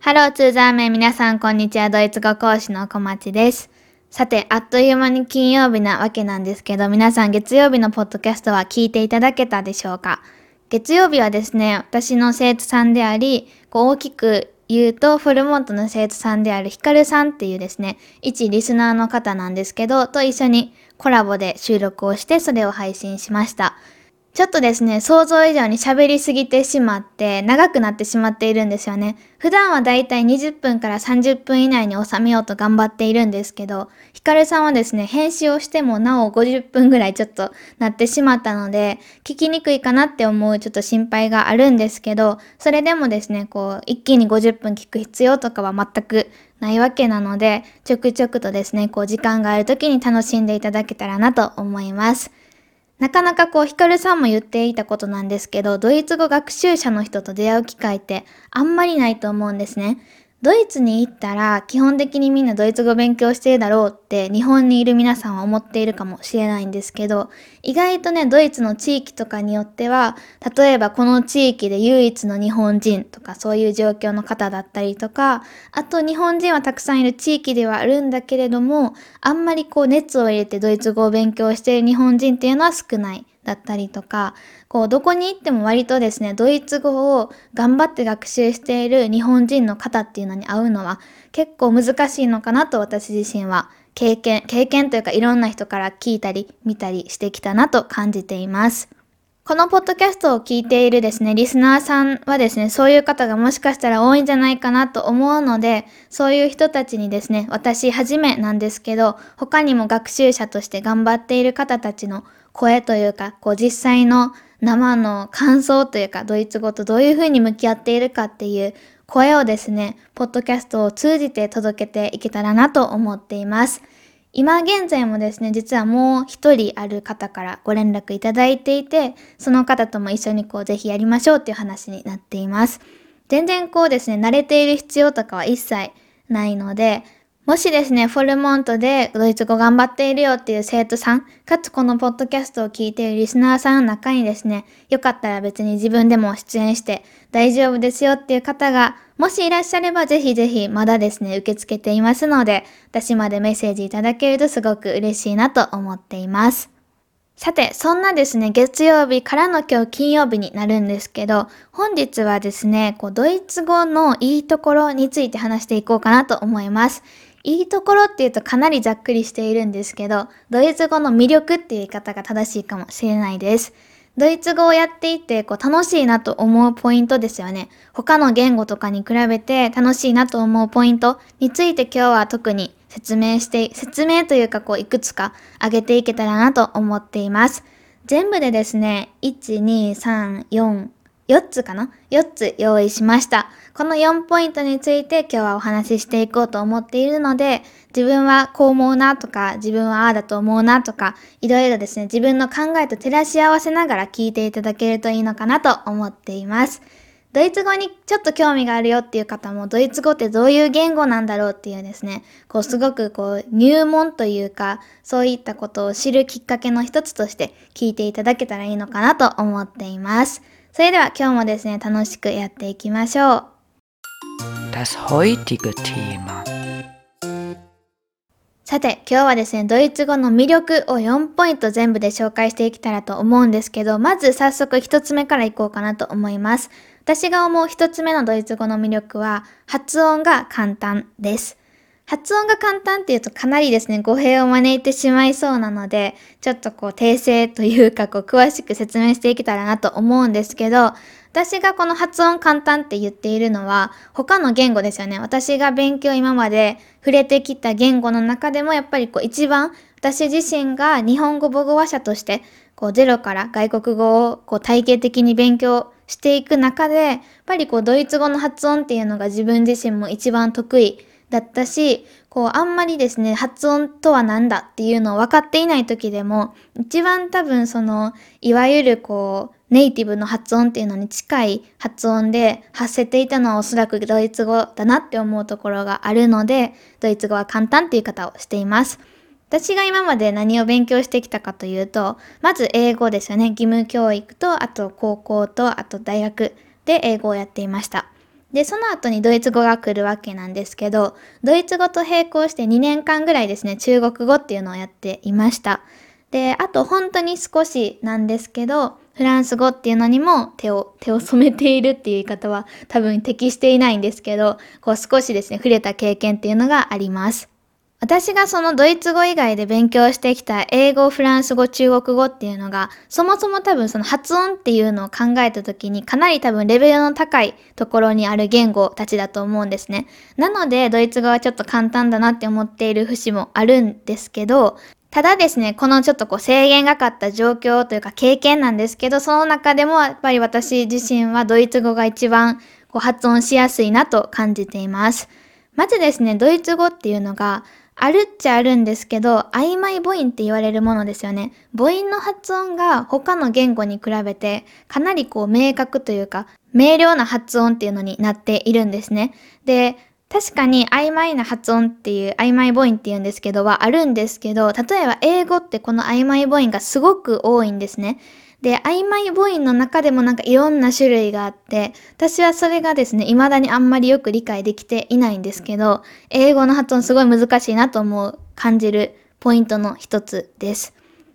ハローツーザーメン皆さんこんにちは。ドイツ語講師の小町です。さてあっという間に金曜日なわけなんですけど皆さん月曜日のポッドキャストは聞いていただけたでしょうか？月曜日はですね私の生徒さんでありこう大きく言うと、フォルモントの生徒さんであるヒカルさんっていうですね、一リスナーの方なんですけど、と一緒にコラボで収録をしてそれを配信しました。ちょっとですね、想像以上に喋りすぎてしまって、長くなってしまっているんですよね。普段はだいたい20分から30分以内に収めようと頑張っているんですけど、ヒカルさんはですね、編集をしてもなお50分ぐらいちょっとなってしまったので、聞きにくいかなって思うちょっと心配があるんですけど、それでもですね、こう、一気に50分聞く必要とかは全くないわけなので、ちょくちょくとですね、こう、時間がある時に楽しんでいただけたらなと思います。なかなかこう、ヒカルさんも言っていたことなんですけど、ドイツ語学習者の人と出会う機会ってあんまりないと思うんですね。ドイツに行ったら基本的にみんなドイツ語勉強してるだろうって日本にいる皆さんは思っているかもしれないんですけど意外とねドイツの地域とかによっては例えばこの地域で唯一の日本人とかそういう状況の方だったりとかあと日本人はたくさんいる地域ではあるんだけれどもあんまりこう熱を入れてドイツ語を勉強している日本人っていうのは少ない。だったりとか、こう、どこに行っても割とですね、ドイツ語を頑張って学習している日本人の方っていうのに会うのは結構難しいのかなと私自身は経験、経験というかいろんな人から聞いたり見たりしてきたなと感じています。このポッドキャストを聞いているですね、リスナーさんはですね、そういう方がもしかしたら多いんじゃないかなと思うので、そういう人たちにですね、私はじめなんですけど、他にも学習者として頑張っている方たちの声というか、こう実際の生の感想というか、ドイツ語とどういうふうに向き合っているかっていう声をですね、ポッドキャストを通じて届けていけたらなと思っています。今現在もですね、実はもう一人ある方からご連絡いただいていて、その方とも一緒にこうぜひやりましょうっていう話になっています。全然こうですね、慣れている必要とかは一切ないので、もしですね、フォルモントでドイツ語頑張っているよっていう生徒さん、かつこのポッドキャストを聞いているリスナーさんの中にですね、よかったら別に自分でも出演して大丈夫ですよっていう方が、もしいらっしゃればぜひぜひまだですね、受け付けていますので、私までメッセージいただけるとすごく嬉しいなと思っています。さて、そんなですね、月曜日からの今日金曜日になるんですけど、本日はですね、こうドイツ語のいいところについて話していこうかなと思います。いいところっていうとかなりざっくりしているんですけど、ドイツ語の魅力っていう言い方が正しいかもしれないです。ドイツ語をやっていてこう楽しいなと思うポイントですよね。他の言語とかに比べて楽しいなと思うポイントについて今日は特に説明して、説明というかこういくつか挙げていけたらなと思っています。全部でですね、1、2、3、4、4つかな ?4 つ用意しました。この4ポイントについて今日はお話ししていこうと思っているので、自分はこう思うなとか、自分はああだと思うなとか、いろいろですね、自分の考えと照らし合わせながら聞いていただけるといいのかなと思っています。ドイツ語にちょっと興味があるよっていう方も、ドイツ語ってどういう言語なんだろうっていうですね、こうすごくこう入門というか、そういったことを知るきっかけの一つとして聞いていただけたらいいのかなと思っています。それでは今日もですね、楽しくやっていきましょう。Das heutige Thema さて、今日はですね、ドイツ語の魅力を4ポイント全部で紹介していけたらと思うんですけど、まず早速1つ目からいこうかなと思います。私が思う1つ目のドイツ語の魅力は、発音が簡単です。発音が簡単っていうとかなりですね、語弊を招いてしまいそうなので、ちょっとこう訂正というかこう詳しく説明していけたらなと思うんですけど、私がこの発音簡単って言っているのは他の言語ですよね。私が勉強今まで触れてきた言語の中でもやっぱりこう一番私自身が日本語母語話者としてこうゼロから外国語をこう体系的に勉強していく中でやっぱりこうドイツ語の発音っていうのが自分自身も一番得意だったし、こう、あんまりですね、発音とは何だっていうのを分かっていない時でも、一番多分その、いわゆるこう、ネイティブの発音っていうのに近い発音で発せていたのはおそらくドイツ語だなって思うところがあるので、ドイツ語は簡単っていう方をしています。私が今まで何を勉強してきたかというと、まず英語ですよね。義務教育と、あと高校と、あと大学で英語をやっていました。で、その後にドイツ語が来るわけなんですけど、ドイツ語と並行して2年間ぐらいですね、中国語っていうのをやっていました。で、あと本当に少しなんですけど、フランス語っていうのにも手を、手を染めているっていう言い方は多分適していないんですけど、こう少しですね、触れた経験っていうのがあります。私がそのドイツ語以外で勉強してきた英語、フランス語、中国語っていうのが、そもそも多分その発音っていうのを考えた時にかなり多分レベルの高いところにある言語たちだと思うんですね。なのでドイツ語はちょっと簡単だなって思っている節もあるんですけど、ただですね、このちょっとこう制限がかった状況というか経験なんですけど、その中でもやっぱり私自身はドイツ語が一番こう発音しやすいなと感じています。まずですね、ドイツ語っていうのがあるっちゃあるんですけど、曖昧母音って言われるものですよね。母音の発音が他の言語に比べてかなりこう明確というか、明瞭な発音っていうのになっているんですね。で、確かに曖昧な発音っていう曖昧母音って言うんですけどはあるんですけど、例えば英語ってこの曖昧母音がすごく多いんですね。で、曖昧母音の中でもなんかいろんな種類があって、私はそれがですね、未だにあんまりよく理解できていないんですけど、英語の発音すごい難しいなと思う、感じるポイントの一つです。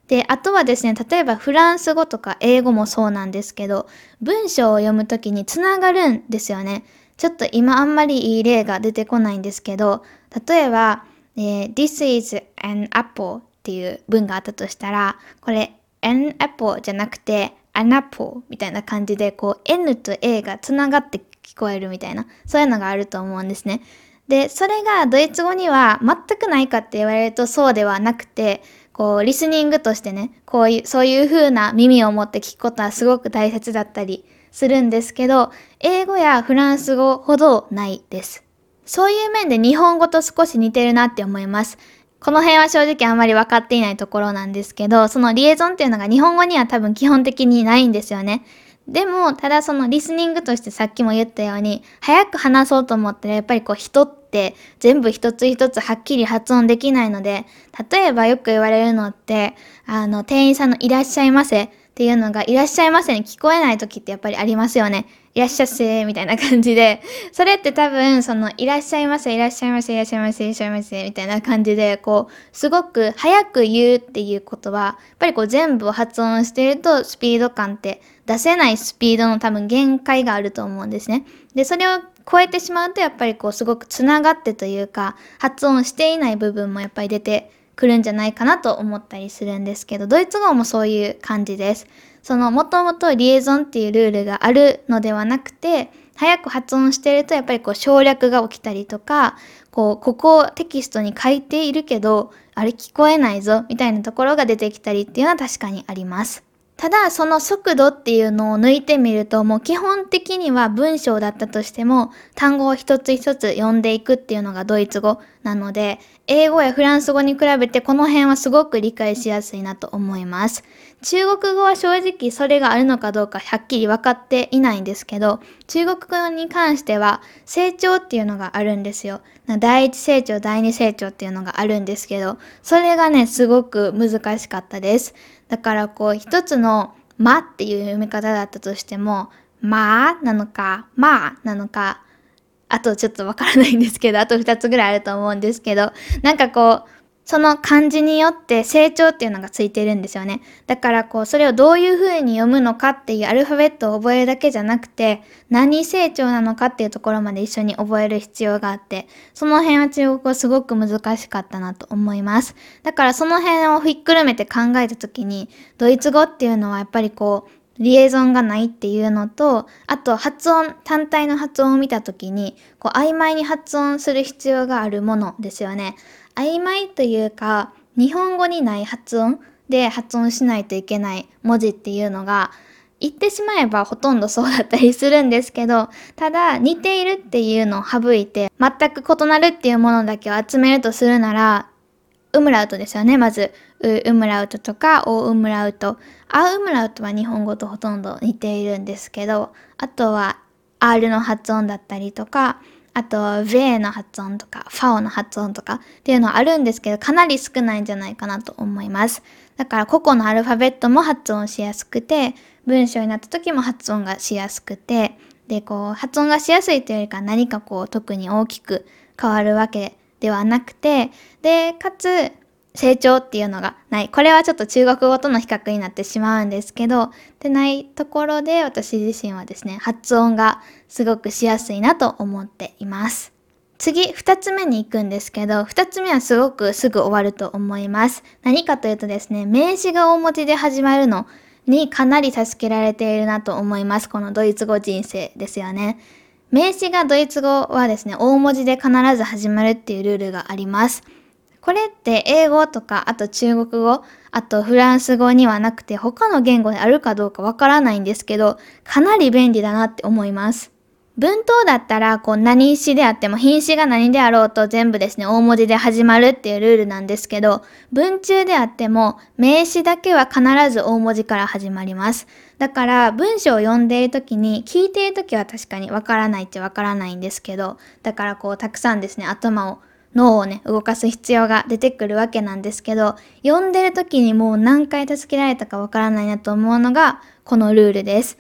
で、あとはですね、例えばフランス語とか英語もそうなんですけど、文章を読むときにつながるんですよね。ちょっと今あんまりいい例が出てこないんですけど、例えば、えー、This is an apple っていう文があったとしたら、これ an apple じゃなくて an apple みたいな感じでこう n と a がつながって聞こえるみたいなそういうのがあると思うんですね。で、それがドイツ語には全くないかって言われるとそうではなくて、こうリスニングとしてね、こういう、そういう風な耳を持って聞くことはすごく大切だったりするんですけど、英語やフランス語ほどないです。そういう面で日本語と少し似てるなって思います。この辺は正直あんまり分かっていないところなんですけど、そのリエゾンっていうのが日本語には多分基本的にないんですよね。でも、ただそのリスニングとしてさっきも言ったように、早く話そうと思ったらやっぱりこう人って全部一つ一つはっきり発音できないので、例えばよく言われるのって、あの、店員さんのいらっしゃいませっていうのが、いらっしゃいませに聞こえない時ってやっぱりありますよね。いらっしゃっせーみたいな感じで、それって多分、その、いらっしゃいませ、いらっしゃいませ、いらっしゃいませ、いらっしゃいませ、みたいな感じで、こう、すごく早く言うっていうことは、やっぱりこう全部を発音してると、スピード感って出せないスピードの多分限界があると思うんですね。で、それを超えてしまうと、やっぱりこう、すごくつながってというか、発音していない部分もやっぱり出てくるんじゃないかなと思ったりするんですけど、ドイツ語もそういう感じです。そのもともとリエゾンっていうルールがあるのではなくて、早く発音してるとやっぱりこう省略が起きたりとか、こう、ここをテキストに書いているけど、あれ聞こえないぞみたいなところが出てきたりっていうのは確かにあります。ただ、その速度っていうのを抜いてみると、もう基本的には文章だったとしても、単語を一つ一つ読んでいくっていうのがドイツ語なので、英語やフランス語に比べてこの辺はすごく理解しやすいなと思います。中国語は正直それがあるのかどうかはっきり分かっていないんですけど、中国語に関しては成長っていうのがあるんですよ。第一成長、第二成長っていうのがあるんですけど、それがね、すごく難しかったです。だからこう一つのまっていう読み方だったとしても、まあなのか、まあなのか、あとちょっとわからないんですけど、あと2つぐらいあると思うんですけど、なんかこう、その漢字によって成長っていうのがついてるんですよね。だからこう、それをどういう風に読むのかっていうアルファベットを覚えるだけじゃなくて、何成長なのかっていうところまで一緒に覚える必要があって、その辺は中国語すごく難しかったなと思います。だからその辺をひっくるめて考えた時に、ドイツ語っていうのはやっぱりこう、リエゾンがないっていうのと、あと発音、単体の発音を見た時に、こう曖昧に発音する必要があるものですよね。曖昧というか日本語にない発音で発音しないといけない文字っていうのが言ってしまえばほとんどそうだったりするんですけどただ似ているっていうのを省いて全く異なるっていうものだけを集めるとするならウムラウトですよねまず。ウウムラウトとかオウムラウト。アウムラウトは日本語とほとんど似ているんですけどあとは R の発音だったりとかあと、v の発音とか、ファオの発音とかっていうのはあるんですけど、かなり少ないんじゃないかなと思います。だから、個々のアルファベットも発音しやすくて、文章になった時も発音がしやすくて、で、こう、発音がしやすいというよりか何かこう、特に大きく変わるわけではなくて、で、かつ、成長っていうのがない。これはちょっと中国語との比較になってしまうんですけど、でないところで私自身はですね、発音がすごくしやすいなと思っています。次、二つ目に行くんですけど、二つ目はすごくすぐ終わると思います。何かというとですね、名詞が大文字で始まるのにかなり助けられているなと思います。このドイツ語人生ですよね。名詞がドイツ語はですね、大文字で必ず始まるっていうルールがあります。これって英語とか、あと中国語、あとフランス語にはなくて他の言語であるかどうかわからないんですけど、かなり便利だなって思います。文頭だったら、こう何詞であっても品詞が何であろうと全部ですね、大文字で始まるっていうルールなんですけど、文中であっても名詞だけは必ず大文字から始まります。だから文章を読んでいる時に、聞いている時は確かにわからないっちゃわからないんですけど、だからこうたくさんですね、頭を脳をね、動かす必要が出てくるわけなんですけど、読んでる時にもう何回助けられたかわからないなと思うのが、このルールです。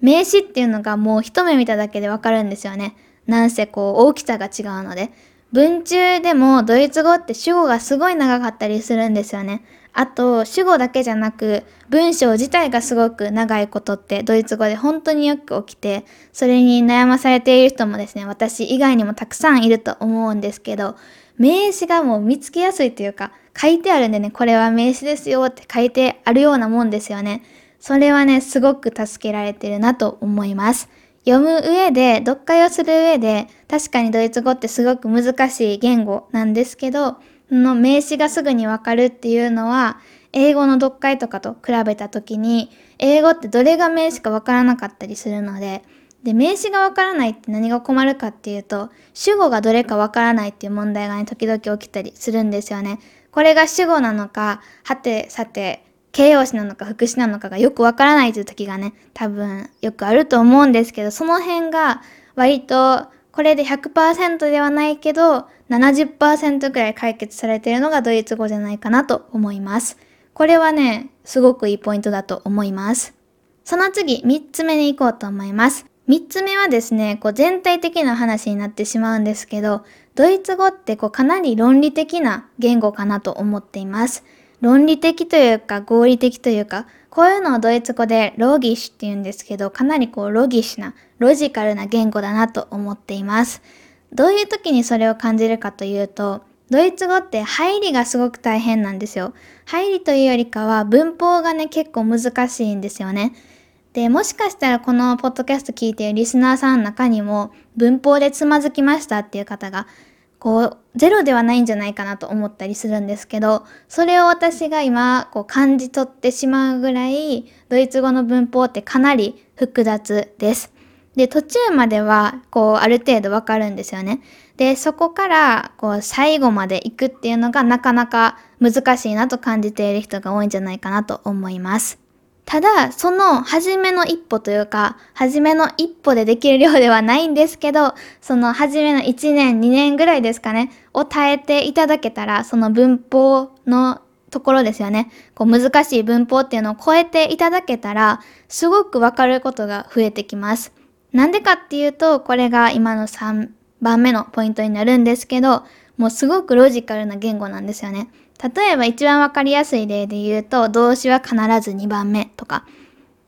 名詞っていうのがもう一目見ただけでわかるんですよね。なんせこう大きさが違うので。文中でもドイツ語って主語がすごい長かったりするんですよね。あと、主語だけじゃなく、文章自体がすごく長いことってドイツ語で本当によく起きて、それに悩まされている人もですね、私以外にもたくさんいると思うんですけど、名詞がもう見つけやすいというか、書いてあるんでね、これは名詞ですよって書いてあるようなもんですよね。それはね、すごく助けられてるなと思います。読む上で、読解をする上で、確かにドイツ語ってすごく難しい言語なんですけど、の名詞がすぐにわかるっていうのは、英語の読解とかと比べた時に、英語ってどれが名詞かわからなかったりするので、で、名詞がわからないって何が困るかっていうと、主語がどれかわからないっていう問題がね、時々起きたりするんですよね。これが主語なのか、はて、さて、形容詞なのか副詞なのかがよくわからないという時がね、多分よくあると思うんですけど、その辺が割とこれで100%ではないけど、70%くらい解決されているのがドイツ語じゃないかなと思います。これはね、すごくいいポイントだと思います。その次、3つ目に行こうと思います。3つ目はですね、こう全体的な話になってしまうんですけど、ドイツ語ってこうかなり論理的な言語かなと思っています。論理的というか合理的というか、こういうのをドイツ語でロギッシュって言うんですけど、かなりこうロギッシュな、ロジカルな言語だなと思っています。どういう時にそれを感じるかというと、ドイツ語って入りがすごく大変なんですよ。入りというよりかは文法がね結構難しいんですよね。で、もしかしたらこのポッドキャスト聞いているリスナーさんの中にも文法でつまずきましたっていう方がこう、ゼロではないんじゃないかなと思ったりするんですけど、それを私が今、こう感じ取ってしまうぐらい、ドイツ語の文法ってかなり複雑です。で、途中までは、こう、ある程度わかるんですよね。で、そこから、こう、最後まで行くっていうのがなかなか難しいなと感じている人が多いんじゃないかなと思います。ただ、その初めの一歩というか、初めの一歩でできる量ではないんですけど、その初めの1年、2年ぐらいですかね、を耐えていただけたら、その文法のところですよね。こう難しい文法っていうのを超えていただけたら、すごくわかることが増えてきます。なんでかっていうと、これが今の3番目のポイントになるんですけど、もうすごくロジカルな言語なんですよね。例えば一番わかりやすい例で言うと、動詞は必ず2番目とか。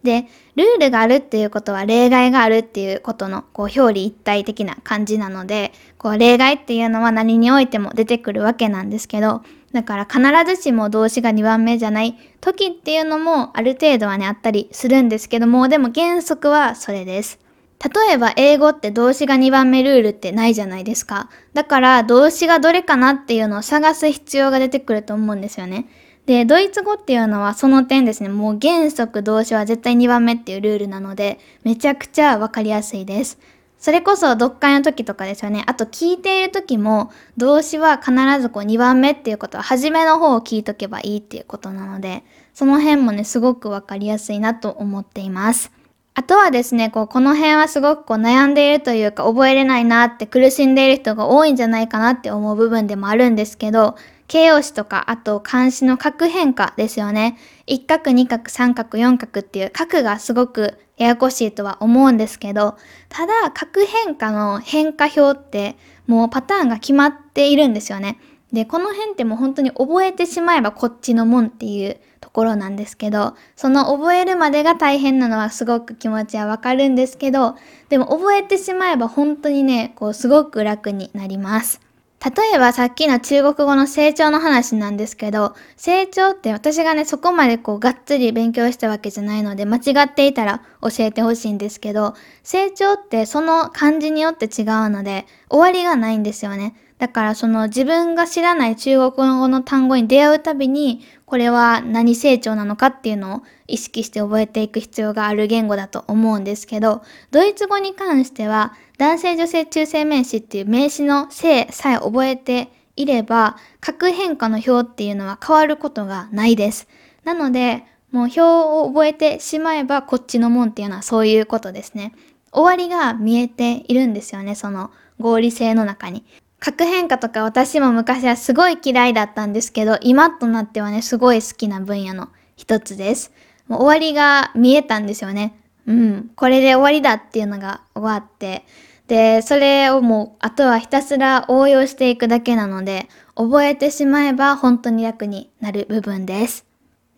で、ルールがあるっていうことは例外があるっていうことのこう表裏一体的な感じなので、こう例外っていうのは何においても出てくるわけなんですけど、だから必ずしも動詞が2番目じゃない時っていうのもある程度はねあったりするんですけども、でも原則はそれです。例えば英語って動詞が2番目ルールってないじゃないですか。だから動詞がどれかなっていうのを探す必要が出てくると思うんですよね。で、ドイツ語っていうのはその点ですね、もう原則動詞は絶対2番目っていうルールなので、めちゃくちゃわかりやすいです。それこそ読解の時とかですよね。あと聞いている時も動詞は必ずこう2番目っていうことは初めの方を聞いとけばいいっていうことなので、その辺もね、すごくわかりやすいなと思っています。あとはですね、こう、この辺はすごくこう悩んでいるというか、覚えれないなって苦しんでいる人が多いんじゃないかなって思う部分でもあるんですけど、形容詞とか、あと漢詞の角変化ですよね。一角、二角、三角、四角っていう角がすごくややこしいとは思うんですけど、ただ角変化の変化表ってもうパターンが決まっているんですよね。で、この辺ってもう本当に覚えてしまえばこっちのもんっていうところなんですけど、その覚えるまでが大変なのはすごく気持ちはわかるんですけど、でも覚えてしまえば本当にね、こうすごく楽になります。例えばさっきの中国語の成長の話なんですけど、成長って私がね、そこまでこうがっつり勉強したわけじゃないので、間違っていたら教えてほしいんですけど、成長ってその漢字によって違うので、終わりがないんですよね。だからその自分が知らない中国語の単語に出会うたびに、これは何成長なのかっていうのを意識して覚えていく必要がある言語だと思うんですけど、ドイツ語に関しては、男性女性中性名詞っていう名詞の性さえ覚えていれば、核変化の表っていうのは変わることがないです。なので、もう表を覚えてしまえばこっちのもんっていうのはそういうことですね。終わりが見えているんですよね、その合理性の中に。核変化とか私も昔はすごい嫌いだったんですけど、今となってはね、すごい好きな分野の一つです。もう終わりが見えたんですよね。うん、これで終わりだっていうのが終わって、で、それをもう、あとはひたすら応用していくだけなので、覚えてしまえば本当に楽になる部分です。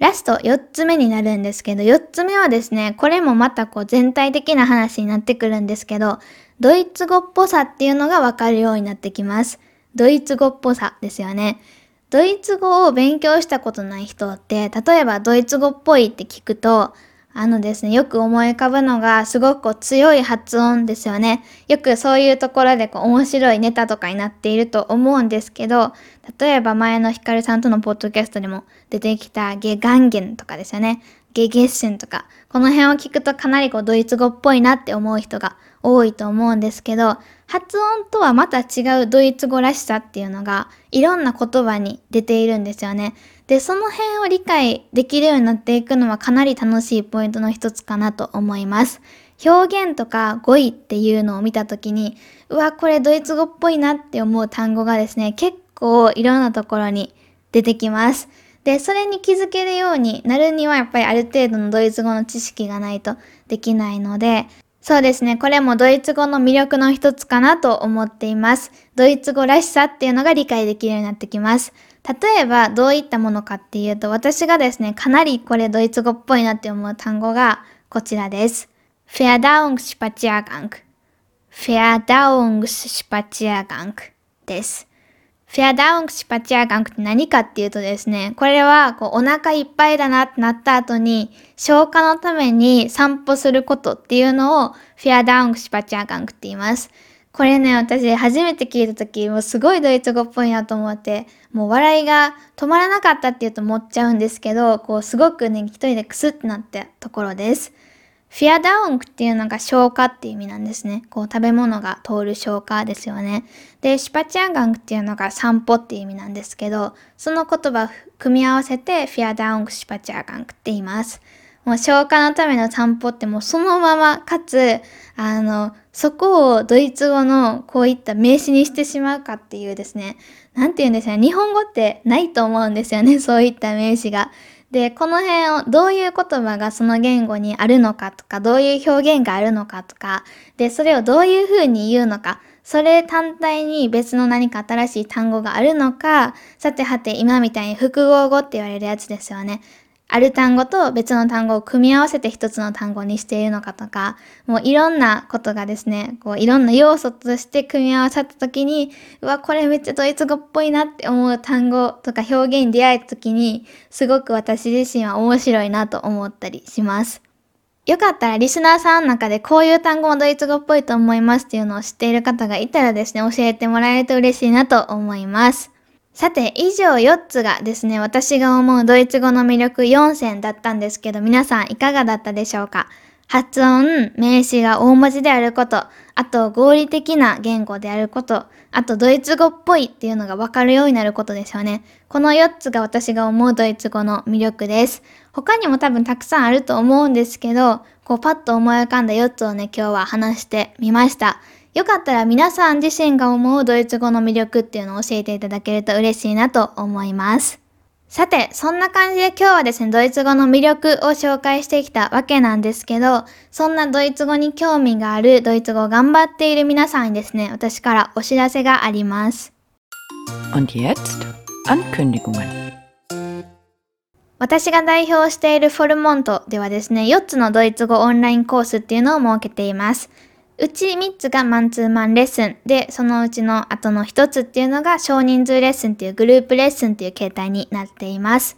ラスト4つ目になるんですけど、4つ目はですね、これもまたこう全体的な話になってくるんですけど、ドイツ語っぽさっていうのがわかるようになってきます。ドイツ語っぽさですよね。ドイツ語を勉強したことない人って、例えばドイツ語っぽいって聞くと、あのですね、よく思い浮かぶのが、すごく強い発音ですよね。よくそういうところでこう面白いネタとかになっていると思うんですけど、例えば前のヒカルさんとのポッドキャストでも出てきたゲガンゲンとかですよね。ゲゲッシュンとか、この辺を聞くとかなりこうドイツ語っぽいなって思う人が多いと思うんですけど、発音とはまた違うドイツ語らしさっていうのがいろんな言葉に出ているんですよね。で、その辺を理解できるようになっていくのはかなり楽しいポイントの一つかなと思います。表現とか語彙っていうのを見たときに、うわ、これドイツ語っぽいなって思う単語がですね、結構いろんなところに出てきます。で、それに気づけるようになるにはやっぱりある程度のドイツ語の知識がないとできないので、そうですね。これもドイツ語の魅力の一つかなと思っています。ドイツ語らしさっていうのが理解できるようになってきます。例えばどういったものかっていうと、私がですね、かなりこれドイツ語っぽいなって思う単語がこちらです。 Verdauungsspaziergang。 Verdauungsspaziergang です。 Verdauungsspaziergang って何かっていうとですね、これはこうお腹いっぱいだなってなった後に消化のために散歩することっていうのを Verdauungsspaziergang って言います。これね、私初めて聞いた時、もうすごいドイツ語っぽいなと思って、もう笑いが止まらなかったって言うと思っちゃうんですけど、こうすごくね、一人でクスってなったところです。フィアダウンクっていうのが消化っていう意味なんですね。こう食べ物が通る消化ですよね。で、シュパチアガンクっていうのが散歩っていう意味なんですけど、その言葉を組み合わせてフィアダウンクシュパチアガンクって言います。もう消化のための散歩ってもうそのまま、かつ、あの、そこをドイツ語のこういった名詞にしてしまうかっていうですね、なんて言うんですかね、日本語ってないと思うんですよね、そういった名詞が。で、この辺をどういう言葉がその言語にあるのかとか、どういう表現があるのかとか、で、それをどういうふうに言うのか、それ単体に別の何か新しい単語があるのか、さてはて今みたいに複合語って言われるやつですよね。ある単語と別の単語を組み合わせて一つの単語にしているのかとか、もういろんなことがですね、こういろんな要素として組み合わさった時に、うわ、これめっちゃドイツ語っぽいなって思う単語とか表現に出会えた時に、すごく私自身は面白いなと思ったりします。よかったらリスナーさんの中でこういう単語もドイツ語っぽいと思いますっていうのを知っている方がいたらですね、教えてもらえると嬉しいなと思います。さて、以上4つがですね、私が思うドイツ語の魅力4選だったんですけど、皆さんいかがだったでしょうか？発音、名詞が大文字であること、あと合理的な言語であること、あとドイツ語っぽいっていうのがわかるようになることですよね。この4つが私が思うドイツ語の魅力です。他にも多分たくさんあると思うんですけど、こうパッと思い浮かんだ4つをね、今日は話してみました。よかったら皆さん自身が思うドイツ語の魅力っていうのを教えていただけると嬉しいなと思います。さて、そんな感じで今日はですね、ドイツ語の魅力を紹介してきたわけなんですけど、そんなドイツ語に興味がある、ドイツ語を頑張っている皆さんにですね、私からお知らせがあります。Und jetzt Ankündigungen. 私が代表しているフォルモントではですね、4つのドイツ語オンラインコースっていうのを設けています。うち3つがマンツーマンレッスンで、そのうちの後の1つっていうのが少人数レッスンっていうグループレッスンっていう形態になっています。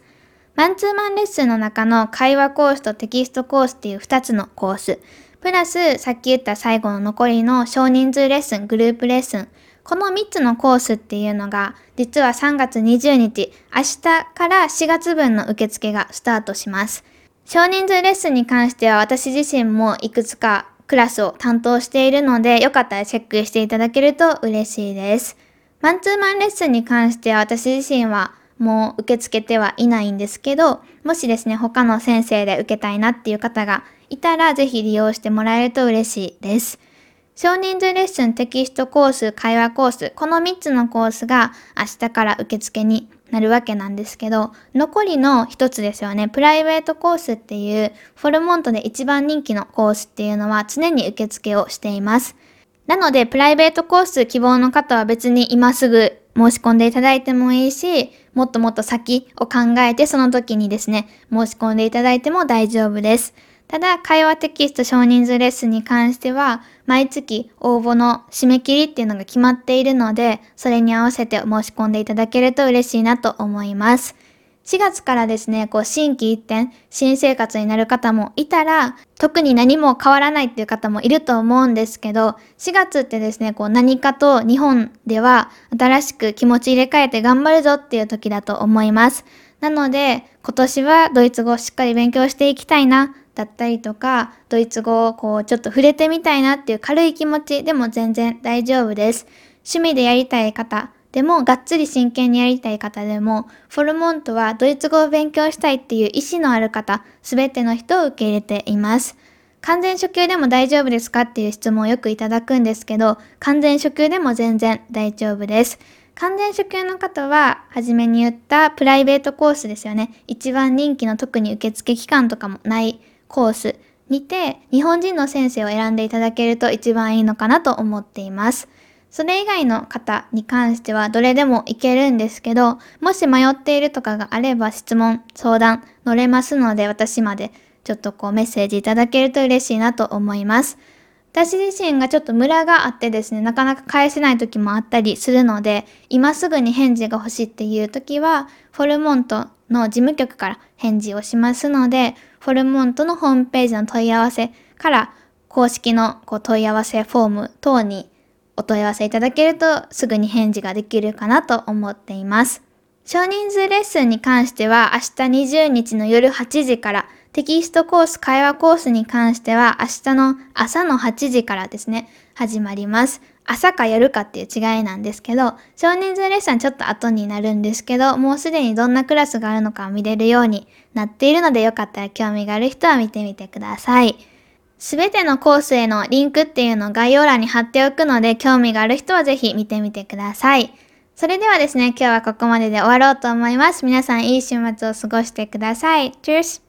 マンツーマンレッスンの中の会話コースとテキストコースっていう2つのコース、プラスさっき言った最後の残りの少人数レッスン、グループレッスン、この3つのコースっていうのが、実は3月20日、明日から4月分の受付がスタートします。少人数レッスンに関しては私自身もいくつかクラスを担当しているので、よかったらチェックしていただけると嬉しいです。マンツーマンレッスンに関しては私自身はもう受け付けてはいないんですけど、もしですね、他の先生で受けたいなっていう方がいたら、ぜひ利用してもらえると嬉しいです。少人数レッスン、テキストコース、会話コース、この3つのコースが明日から受付になるわけなんですけど、残りの1つですよね、プライベートコースっていうフォルモントで一番人気のコースっていうのは常に受付をしています。なので、プライベートコース希望の方は別に今すぐ申し込んでいただいてもいいし、もっともっと先を考えてその時にですね、申し込んでいただいても大丈夫です。ただ、会話テキスト少人数レッスンに関しては、毎月応募の締め切りっていうのが決まっているので、それに合わせて申し込んでいただけると嬉しいなと思います。4月からですね、こう、新規一転、新生活になる方もいたら、特に何も変わらないっていう方もいると思うんですけど、4月ってですね、こう、何かと日本では新しく気持ち入れ替えて頑張るぞっていう時だと思います。なので、今年はドイツ語をしっかり勉強していきたいな、だったりとか、ドイツ語をこうちょっと触れてみたいなっていう軽い気持ちでも全然大丈夫です。趣味でやりたい方でも、がっつり真剣にやりたい方でも、フォルモントはドイツ語を勉強したいっていう意思のある方、すべての人を受け入れています。完全初級でも大丈夫ですかっていう質問をよくいただくんですけど、完全初級でも全然大丈夫です。完全初級の方は、はじめに言ったプライベートコースですよね。一番人気の特に受付期間とかもないコースにて日本人の先生を選んでいただけると一番いいのかなと思っています。それ以外の方に関してはどれでもいけるんですけど、もし迷っているとかがあれば質問、相談乗れますので私までちょっとこうメッセージいただけると嬉しいなと思います。私自身がちょっとムラがあってですね、なかなか返せない時もあったりするので、今すぐに返事が欲しいっていう時は、フォルモントの事務局から返事をしますので、フォルモントのホームページの問い合わせから公式のこう問い合わせフォーム等にお問い合わせいただけるとすぐに返事ができるかなと思っています。少人数レッスンに関しては明日20日の夜8時からテキストコース、会話コースに関しては明日の朝の8時からですね、始まります。朝か夜かっていう違いなんですけど、少人数レッスンちょっと後になるんですけど、もうすでにどんなクラスがあるのかを見れるようになっているので、よかったら興味がある人は見てみてください。すべてのコースへのリンクっていうのを概要欄に貼っておくので、興味がある人はぜひ見てみてください。それではですね、今日はここまでで終わろうと思います。皆さんいい週末を過ごしてください。チュース